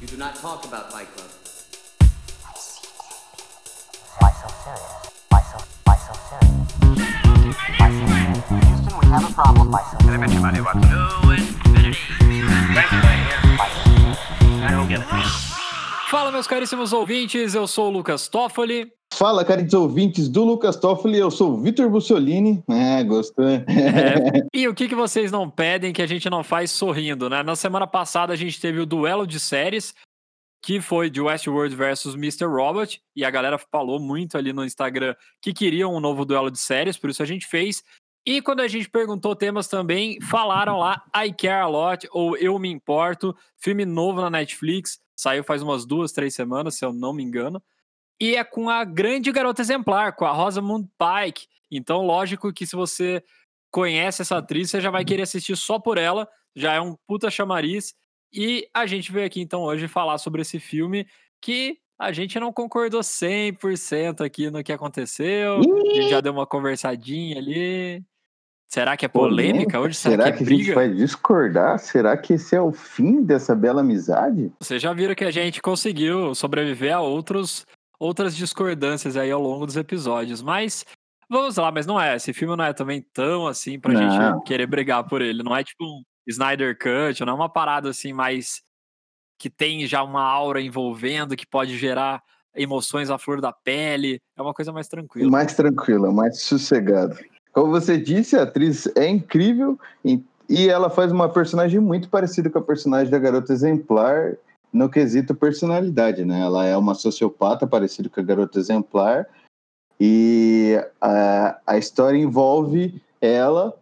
You do not talk about Fight Club. Why so serious? Why so, why so serious? Why so serious? Houston, we have a problem. Why so serious? Fala, meus caríssimos ouvintes, eu sou o Lucas Toffoli. Fala, caros ouvintes do Lucas Toffoli, eu sou o Vitor Bussolini. É, gostou? É, e o que, que vocês não pedem que a gente não faz sorrindo, né? Na semana passada a gente teve o duelo de séries, que foi de Westworld versus Mr. Robot, e a galera falou muito ali no Instagram que queriam um novo duelo de séries, por isso a gente fez. E quando a gente perguntou temas também, falaram lá I Care a Lot ou Eu Me Importo, filme novo na Netflix, saiu faz umas duas, três semanas, se eu não me engano. E é com a grande garota exemplar, com a Rosamund Pike. Então, lógico que se você conhece essa atriz, você já vai querer assistir só por ela, já é um puta chamariz. E a gente veio aqui então hoje falar sobre esse filme que a gente não concordou 100% aqui no que aconteceu. A gente já deu uma conversadinha ali. Será que é polêmica hoje? Será, Será que, que, é a gente briga? vai discordar? Será que esse é o fim dessa bela amizade? Vocês já viram que a gente conseguiu sobreviver a outros, outras discordâncias aí ao longo dos episódios. Mas vamos lá, mas não é. Esse filme não é também tão assim pra Não. gente querer brigar por ele. Não é tipo um Snyder Cut, não é uma parada assim mais que tem já uma aura envolvendo, que pode gerar emoções à flor da pele. É uma coisa mais tranquila. Mais tranquila, mais sossegada. Como você disse, a atriz é incrível e- e ela faz uma personagem muito parecida com a personagem da garota exemplar no quesito personalidade, né? Ela é uma sociopata parecida com a garota exemplar e a, a história envolve ela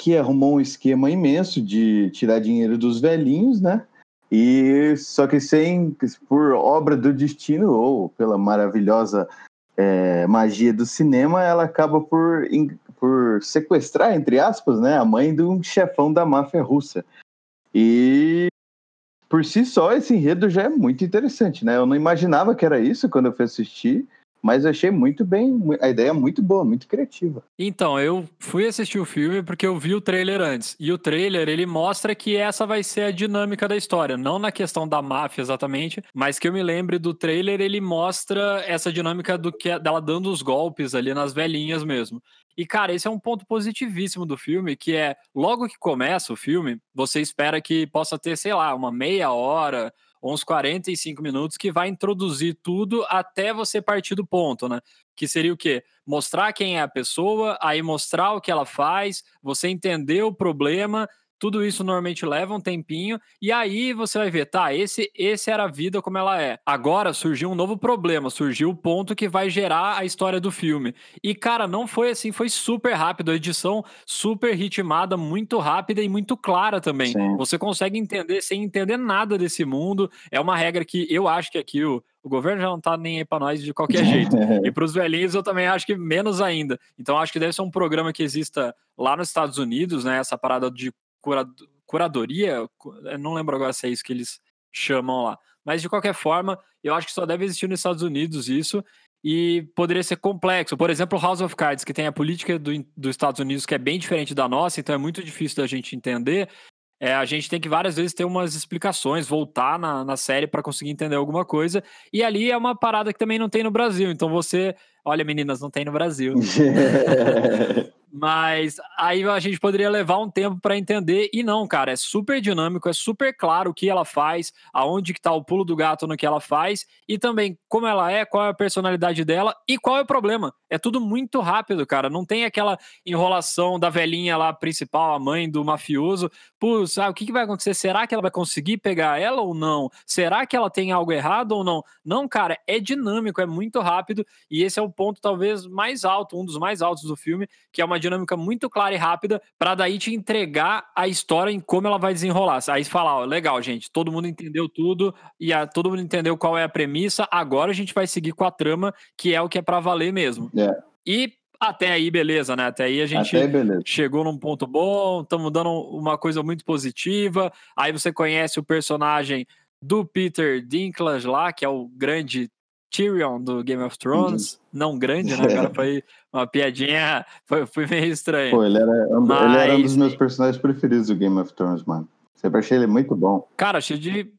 que arrumou um esquema imenso de tirar dinheiro dos velhinhos, né? E só que sem por obra do destino ou pela maravilhosa é, magia do cinema, ela acaba por, por sequestrar, entre aspas, né, a mãe de um chefão da máfia russa. E por si só, esse enredo já é muito interessante, né? Eu não imaginava que era isso quando eu fui assistir, mas eu achei muito bem, a ideia é muito boa, muito criativa. Então, eu fui assistir o filme porque eu vi o trailer antes. E o trailer, ele mostra que essa vai ser a dinâmica da história. Não na questão da máfia exatamente, mas que eu me lembre do trailer, ele mostra essa dinâmica do que dela dando os golpes ali nas velhinhas mesmo. E, cara, esse é um ponto positivíssimo do filme, que é, logo que começa o filme, você espera que possa ter, sei lá, uma meia hora, uns 45 minutos, que vai introduzir tudo até você partir do ponto, né? Que seria o quê? Mostrar quem é a pessoa, aí mostrar o que ela faz, você entender o problema, tudo isso normalmente leva um tempinho, e aí você vai ver, tá, esse, esse era a vida como ela é. Agora surgiu um novo problema, surgiu o ponto que vai gerar a história do filme. E, cara, não foi assim, foi super rápido, a edição super ritmada, muito rápida e muito clara também. Sim. Você consegue entender sem entender nada desse mundo. É uma regra que eu acho que aqui o, o governo já não tá nem aí pra nós de qualquer jeito. E para os velhinhos eu também acho que menos ainda. Então acho que deve ser um programa que exista lá nos Estados Unidos, né? Essa parada de cura- curadoria, não lembro agora se é isso que eles chamam lá. Mas de qualquer forma, eu acho que só deve existir nos Estados Unidos isso. E poderia ser complexo. Por exemplo, House of Cards, que tem a política do, dos Estados Unidos que é bem diferente da nossa, então é muito difícil da gente entender. É, a gente tem que várias vezes ter umas explicações, voltar na, na série para conseguir entender alguma coisa. E ali é uma parada que também não tem no Brasil. Então você. Olha, meninas, não tem no Brasil. Mas aí a gente poderia levar um tempo para entender. E não, cara, é super dinâmico, é super claro o que ela faz, aonde que tá o pulo do gato no que ela faz, e também como ela é, qual é a personalidade dela e qual é o problema. É tudo muito rápido, cara. Não tem aquela enrolação da velhinha lá principal, a mãe do mafioso. Putz, ah, o que, que vai acontecer? Será que ela vai conseguir pegar ela ou não? Será que ela tem algo errado ou não? Não, cara, é dinâmico, é muito rápido, e esse é o ponto talvez mais alto, um dos mais altos do filme, que é uma dinâmica muito clara e rápida, para daí te entregar a história em como ela vai desenrolar. Aí falar, ó, legal, gente, todo mundo entendeu tudo e a- todo mundo entendeu qual é a premissa, agora a gente vai seguir com a trama, que é o que é para valer mesmo. É. E até aí, beleza, né? Até aí a gente aí, beleza. chegou num ponto bom, estamos dando uma coisa muito positiva. Aí você conhece o personagem do Peter Dinklage lá, que é o grande Tyrion do Game of Thrones. Não grande, né? Agora foi uma piadinha, foi, foi meio estranho. Pô, ele era, ele era um dos Mas- meus personagens preferidos do Game of Thrones, mano. Sempre achei ele muito bom. Cara, cheio de,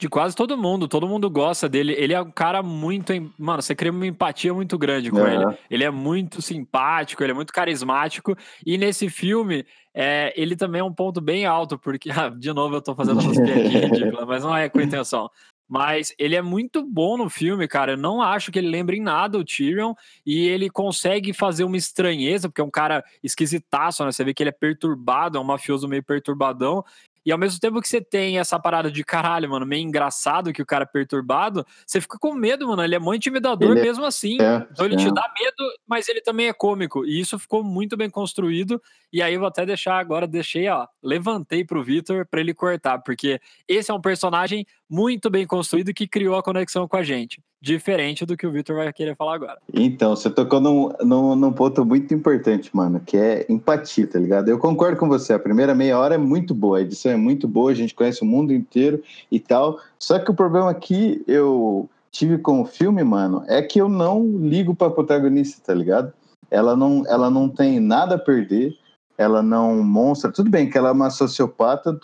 De quase todo mundo, todo mundo gosta dele. Ele é um cara muito. Mano, você cria uma empatia muito grande com ele. Ele é muito simpático, ele é muito carismático. E nesse filme, é, ele também é um ponto bem alto, porque, ah, de novo, eu tô fazendo essas piadinhas ridículas, mas não é com intenção. Mas ele é muito bom no filme, cara. Eu não acho que ele lembre em nada o Tyrion. E ele consegue fazer uma estranheza, porque é um cara esquisitaço, né? Você vê que ele é perturbado, é um mafioso meio perturbadão. E ao mesmo tempo que você tem essa parada de caralho, mano, meio engraçado que o cara é perturbado, você fica com medo, mano. Ele é muito intimidador Ele é- mesmo assim. É, Então ele te é. dá medo, mas ele também é cômico. E isso ficou muito bem construído. E aí eu vou até deixar agora, deixei, ó, levantei pro Vitor pra ele cortar, porque esse é um personagem muito bem construído que criou a conexão com a gente. Diferente do que o Vitor vai querer falar agora. Então, você tocou num, num, num ponto muito importante, mano, que é empatia, tá ligado? Eu concordo com você, a primeira meia hora é muito boa, a edição é muito boa, a gente conhece o mundo inteiro e tal. Só que o problema que eu tive com o filme, mano, é que eu não ligo pra protagonista, tá ligado? Ela não, ela não tem nada a perder, ela não monstra. Tudo bem que ela é uma sociopata,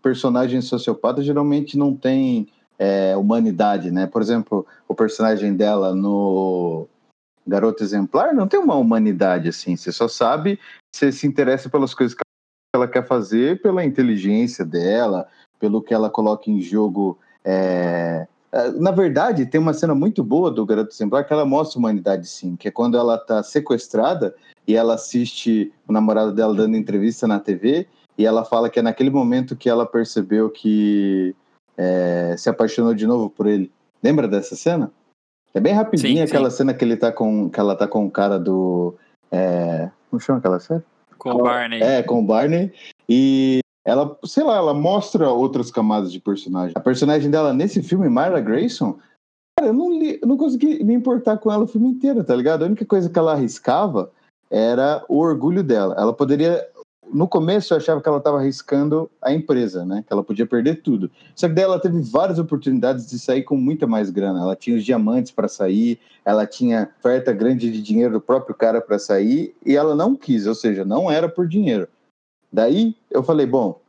personagem sociopata geralmente não tem é, humanidade, né? Por exemplo, o personagem dela no Garota Exemplar não tem uma humanidade assim. Você só sabe, você se interessa pelas coisas que ela quer fazer, pela inteligência dela, pelo que ela coloca em jogo. é, é, Na verdade, tem uma cena muito boa do Garota Exemplar que ela mostra humanidade sim, que é quando ela tá sequestrada e ela assiste o namorado dela dando entrevista na TV e ela fala que é naquele momento que ela percebeu que é, se apaixonou de novo por ele. Lembra dessa cena? É bem rapidinho Sim, aquela cena que ele tá com que ela tá com o cara do é, como chama aquela série? Com o Barney. É, com o Barney e ela, sei lá, ela mostra outras camadas de personagem. A personagem dela nesse filme, Myra Grayson, cara, eu não, li, eu não consegui me importar com ela o filme inteiro, tá ligado? A única coisa que ela arriscava era o orgulho dela. Ela poderia no começo eu achava que ela estava arriscando a empresa, né? Que ela podia perder tudo. Só que daí ela teve várias oportunidades de sair com muita mais grana. Ela tinha os diamantes para sair, ela tinha oferta grande de dinheiro do próprio cara para sair e ela não quis, ou seja, não era por dinheiro. Daí eu falei, bom,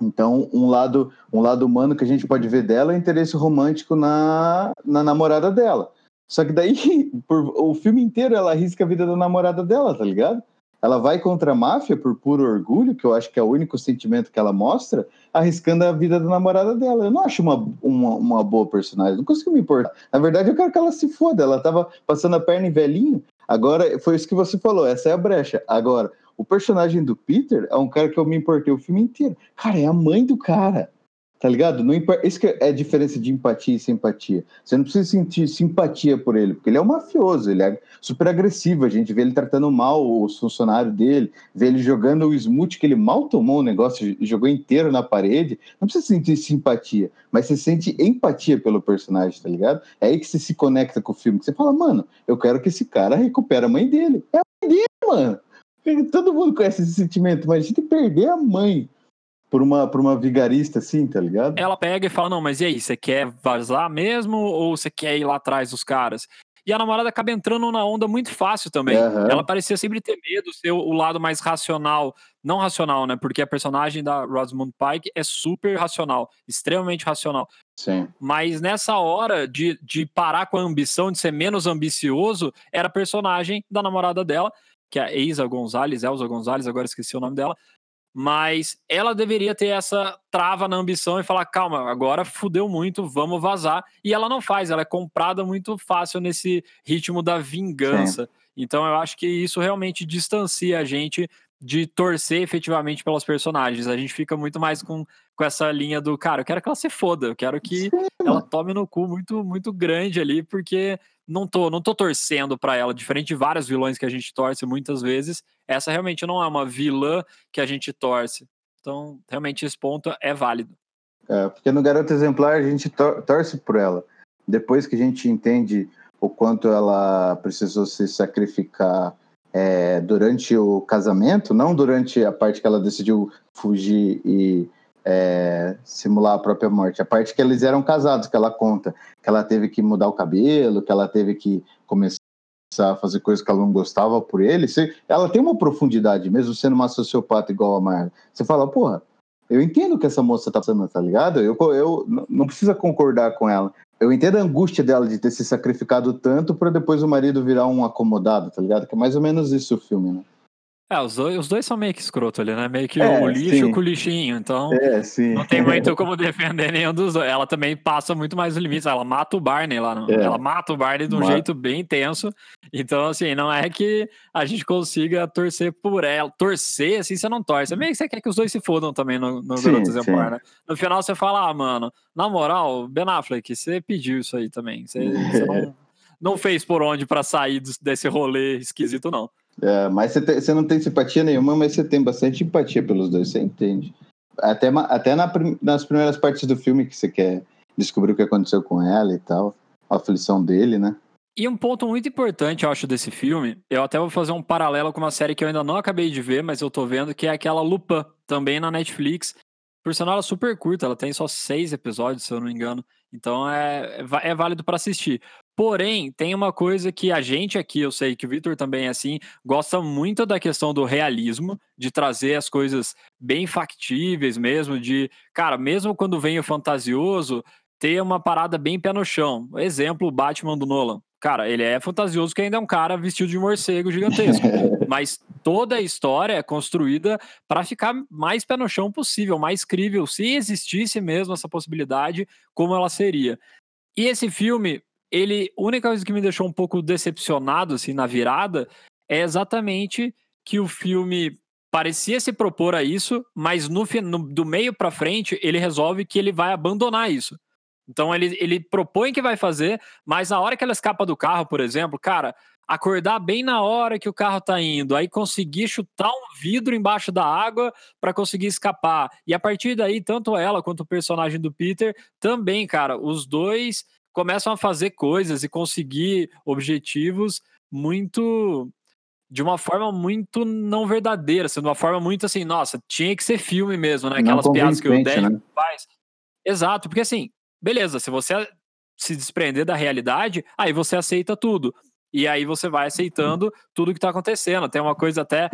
então um lado, um lado humano que a gente pode ver dela é o interesse romântico na, na namorada dela. Só que daí, por, o filme inteiro ela arrisca a vida da namorada dela, tá ligado? Ela vai contra a máfia por puro orgulho, que eu acho que é o único sentimento que ela mostra, arriscando a vida da namorada dela. Eu não acho uma, uma, uma boa personagem, não consigo me importar. Na verdade, eu quero que ela se foda. Ela tava passando a perna em velhinho. Agora, foi isso que você falou, essa é a brecha. Agora, o personagem do Peter é um cara que eu me importei o filme inteiro. Cara, é a mãe do cara. Tá ligado? Não, isso que é a diferença de empatia e simpatia. Você não precisa sentir simpatia por ele, porque ele é um mafioso, ele é super agressivo. A gente vê ele tratando mal os funcionários dele, vê ele jogando o smoothie que ele mal tomou o negócio, jogou inteiro na parede. Não precisa sentir simpatia, mas você sente empatia pelo personagem, tá ligado? É aí que você se conecta com o filme, que você fala, mano, eu quero que esse cara recupere a mãe dele. É a mãe dele, mano. Todo mundo conhece esse sentimento, mas a gente perder a mãe por uma, por uma vigarista assim, tá ligado? Ela pega e fala: Não, mas e aí, você quer vazar mesmo ou você quer ir lá atrás dos caras? E a namorada acaba entrando na onda muito fácil também. Aham. Ela parecia sempre ter medo, ser o lado mais racional. Não racional, né? Porque a personagem da Rosamund Pike é super racional, extremamente racional. Sim. Mas nessa hora de, de parar com a ambição, de ser menos ambicioso, era a personagem da namorada dela, que é a Eiza Gonzalez, Elza Gonzalez, agora esqueci o nome dela. Mas ela deveria ter essa trava na ambição e falar: calma, agora fudeu muito, vamos vazar. E ela não faz, ela é comprada muito fácil nesse ritmo da vingança. Então eu acho que isso realmente distancia a gente de torcer efetivamente pelos personagens. A gente fica muito mais com, com essa linha do cara, eu quero que ela se foda, eu quero que Sim, ela tome no cu muito, muito grande ali, porque não tô, não tô torcendo pra ela, diferente de vários vilões que a gente torce muitas vezes. Essa realmente não é uma vilã que a gente torce. Então, realmente, esse ponto é válido. É, porque no Garoto Exemplar a gente tor- torce por ela. Depois que a gente entende o quanto ela precisou se sacrificar é, durante o casamento, não durante a parte que ela decidiu fugir e é, simular a própria morte, a parte que eles eram casados, que ela conta, que ela teve que mudar o cabelo, que ela teve que começar a fazer coisas que ela não gostava por ele. Você- ela tem uma profundidade, mesmo sendo uma sociopata igual a Marla. Você fala, porra, eu entendo que essa moça tá passando, tá ligado? Eu, eu não precisa concordar com ela. Eu entendo a angústia dela de ter se sacrificado tanto para depois o marido virar um acomodado, tá ligado? Que é mais ou menos isso o filme, né? É, os dois, os dois são meio que escroto ali, né? Meio que É, o lixo sim. com o lixinho. Então, É, não tem muito como defender nenhum dos dois. Ela também passa muito mais os limites. Ela mata o Barney lá. No... É. Ela mata o Barney de um Mata. jeito bem intenso. Então, assim, não é que a gente consiga torcer por ela. Torcer, assim, você não torce. É meio que você quer que os dois se fodam também no, no Sim, Garoto Exemplar, né? No final você fala, ah, mano, na moral, Ben Affleck, você pediu isso aí também. Você, você não, não fez por onde pra sair desse rolê esquisito, não. É, mas você, tem- você não tem simpatia nenhuma, mas você tem bastante empatia pelos dois, você entende. Até, até na nas primeiras partes do filme que você quer descobrir o que aconteceu com ela e tal, a aflição dele, né? E um ponto muito importante, eu acho, desse filme, eu até vou fazer um paralelo com uma série que eu ainda não acabei de ver, mas eu tô vendo, que é aquela Lupin, também na Netflix. Por sinal, ela é super curta, ela tem só seis episódios, se eu não me engano. Então é, é é válido pra assistir. Porém, tem uma coisa que a gente aqui, eu sei que o Victor também é assim, gosta muito da questão do realismo, de trazer as coisas bem factíveis mesmo, de, cara, mesmo quando vem o fantasioso, ter uma parada bem pé no chão. Exemplo, o Batman do Nolan. Cara, ele é fantasioso que ainda é um cara vestido de morcego gigantesco. mas toda a história é construída para ficar mais pé no chão possível, mais crível, se existisse mesmo essa possibilidade, como ela seria. E esse filme, ele, a única coisa que me deixou um pouco decepcionado assim na virada é exatamente que o filme parecia se propor a isso, mas no, no- do meio para frente ele resolve que ele vai abandonar isso. Então ele, ele propõe que vai fazer, mas na hora que ela escapa do carro, por exemplo, cara, acordar bem na hora que o carro tá indo, aí conseguir chutar um vidro embaixo da água para conseguir escapar. E a partir daí, tanto ela quanto o personagem do Peter também, cara, os dois começam a fazer coisas e conseguir objetivos muito de uma forma muito não verdadeira, assim, de uma forma muito assim, nossa, tinha que ser filme mesmo, né? Aquelas piadas que o Deadpool né? faz. Exato, porque assim, beleza, se você se desprender da realidade, aí você aceita tudo. E aí você vai aceitando tudo que tá acontecendo. Tem uma coisa até,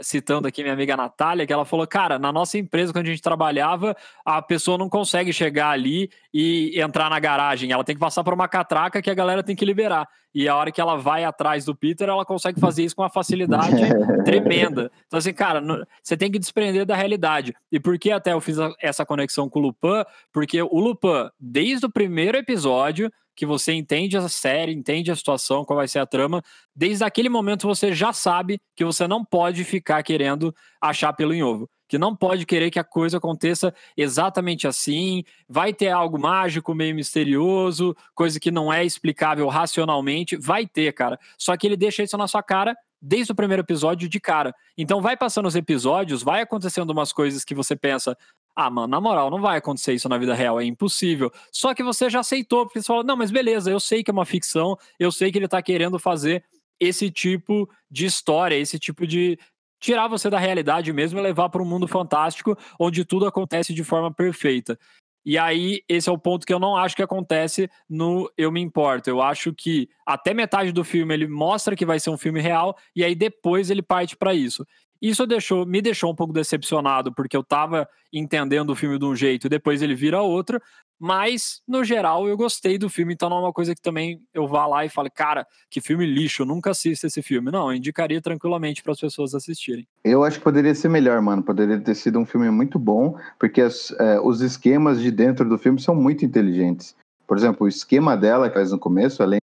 citando aqui minha amiga Natália, que ela falou, cara, na nossa empresa, quando a gente trabalhava, a pessoa não consegue chegar ali e entrar na garagem. Ela tem que passar por uma catraca que a galera tem que liberar. E a hora que ela vai atrás do Peter, ela consegue fazer isso com uma facilidade tremenda. Então, assim, cara, você tem que desprender da realidade. E por que até eu fiz essa conexão com o Lupin? Porque o Lupin, desde o primeiro episódio, que você entende a série, entende a situação, qual vai ser a trama, desde aquele momento você já sabe que você não pode ficar querendo achar pelo em ovo. Que não pode querer que a coisa aconteça exatamente assim, vai ter algo mágico, meio misterioso, coisa que não é explicável racionalmente, vai ter, cara. Só que ele deixa isso na sua cara desde o primeiro episódio de cara. Então vai passando os episódios, vai acontecendo umas coisas que você pensa, ah, mano, na moral, não vai acontecer isso na vida real, é impossível. Só que você já aceitou, porque você fala, não, mas beleza, eu sei que é uma ficção, eu sei que ele tá querendo fazer esse tipo de história, esse tipo de tirar você da realidade mesmo e levar para um mundo fantástico onde tudo acontece de forma perfeita. E aí, esse é o ponto que eu não acho que acontece no Eu Me Importo. Eu acho que até metade do filme ele mostra que vai ser um filme real, e aí depois ele parte para isso. Isso deixou, me deixou um pouco decepcionado, porque eu tava entendendo o filme de um jeito e depois ele vira outro, mas no geral eu gostei do filme, então não é uma coisa que também eu vá lá e fale, cara, que filme lixo, nunca assisto esse filme. Não, eu indicaria tranquilamente para as pessoas assistirem. Eu acho que poderia ser melhor, mano. Poderia ter sido um filme muito bom, porque as- é, os esquemas de dentro do filme são muito inteligentes. Por exemplo, o esquema dela que faz no começo, além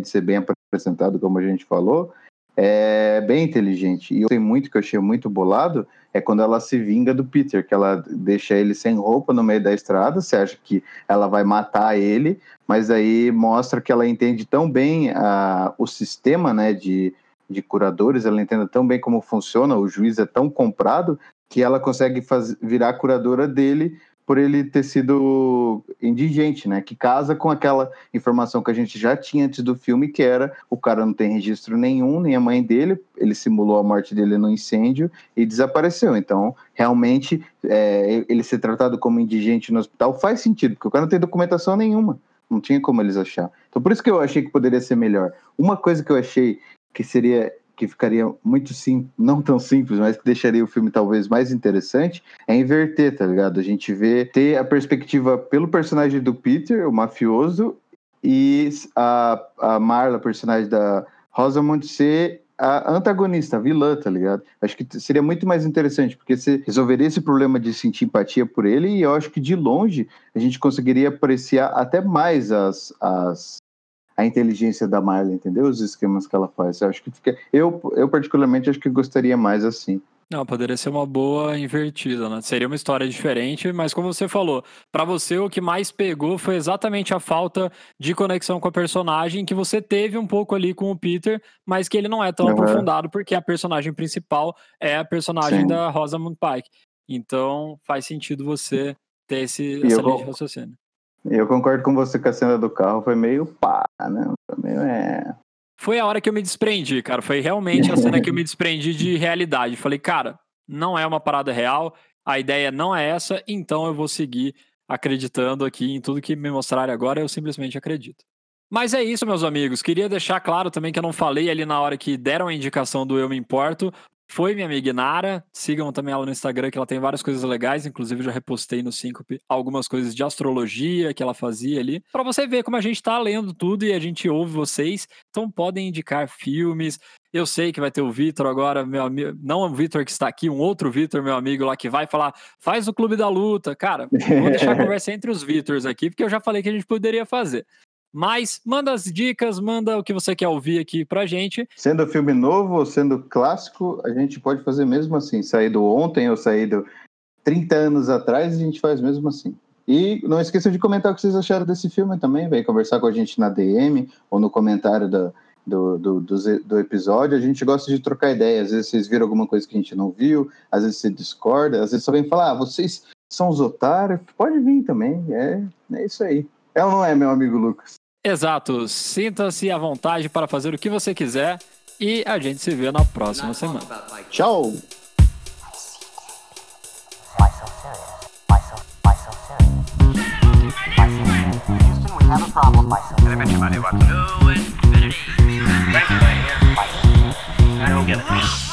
de ser bem apresentado, como a gente falou, é bem inteligente. E sei muito que eu achei muito bolado é quando ela se vinga do Peter, que ela deixa ele sem roupa no meio da estrada. Você acha que ela vai matar ele, mas aí mostra que ela entende tão bem a, o sistema, né, de de curadores, ela entende tão bem como funciona, o juiz é tão comprado que ela consegue faz, virar curadora dele por ele ter sido indigente, né? Que casa com aquela informação que a gente já tinha antes do filme, que era o cara não tem registro nenhum, nem a mãe dele, ele simulou a morte dele no incêndio e desapareceu. Então, realmente, é, ele ser tratado como indigente no hospital faz sentido, porque o cara não tem documentação nenhuma. Não tinha como eles achar. Então, por isso que eu achei que poderia ser melhor. Uma coisa que eu achei que seria que ficaria muito simples, não tão simples, mas que deixaria o filme talvez mais interessante, é inverter, tá ligado? A gente vê ter a perspectiva pelo personagem do Peter, o mafioso, e a, a Marla, personagem da Rosamund, ser a antagonista, a vilã, tá ligado? Acho que seria muito mais interessante, porque você resolveria esse problema de sentir empatia por ele, e eu acho que de longe a gente conseguiria apreciar até mais as, as a inteligência da Marla, entendeu? Os esquemas que ela faz. Eu acho que fica. Eu, eu particularmente acho que gostaria mais assim. Não, poderia ser uma boa invertida, né? Seria uma história diferente, mas como você falou, para você o que mais pegou foi exatamente a falta de conexão com a personagem que você teve um pouco ali com o Peter, mas que ele não é tão uhum. aprofundado porque a personagem principal é a personagem Sim. da Rosamund Pike. Então faz sentido você ter esse, essa linha de raciocínio. Eu concordo com você que a cena do carro foi meio pá, né? Foi meio é. Foi a hora que eu me desprendi, cara. Foi realmente a cena que eu me desprendi de realidade. Falei, cara, não é uma parada real, a ideia não é essa, então eu vou seguir acreditando aqui em tudo que me mostrarem agora, eu simplesmente acredito. Mas é isso, meus amigos. Queria deixar claro também que eu não falei ali na hora que deram a indicação do Eu Me Importo foi minha amiga Nara. Sigam também ela no Instagram, que ela tem várias coisas legais. Inclusive, já repostei no Síncope algumas coisas de astrologia que ela fazia ali. para você ver como a gente tá lendo tudo e a gente ouve vocês. Então, podem indicar filmes. Eu sei que vai ter o Vitor agora, meu amigo. Não o Vitor que está aqui, um outro Vitor, meu amigo lá, que vai falar, faz o Clube da Luta. Cara, vou deixar a conversa entre os Vitors aqui, porque eu já falei que a gente poderia fazer. Mas manda as dicas, manda o que você quer ouvir aqui pra gente. Sendo filme novo ou sendo clássico, a gente pode fazer mesmo assim. Saído ontem ou saído 30 anos atrás, a gente faz mesmo assim. E não esqueça de comentar o que vocês acharam desse filme também. Vem conversar com a gente na DM ou no comentário da, do, do, do, do, episódio. A gente gosta de trocar ideias. Às vezes vocês viram alguma coisa que a gente não viu, às vezes você discorda, às vezes só vem falar, ah, vocês são os otários. Pode vir também. É, é isso aí. É ou não é, meu amigo Lucas? Exato. Sinta-se à vontade para fazer o que você quiser e a gente se vê na próxima semana. Tchau! I don't get it.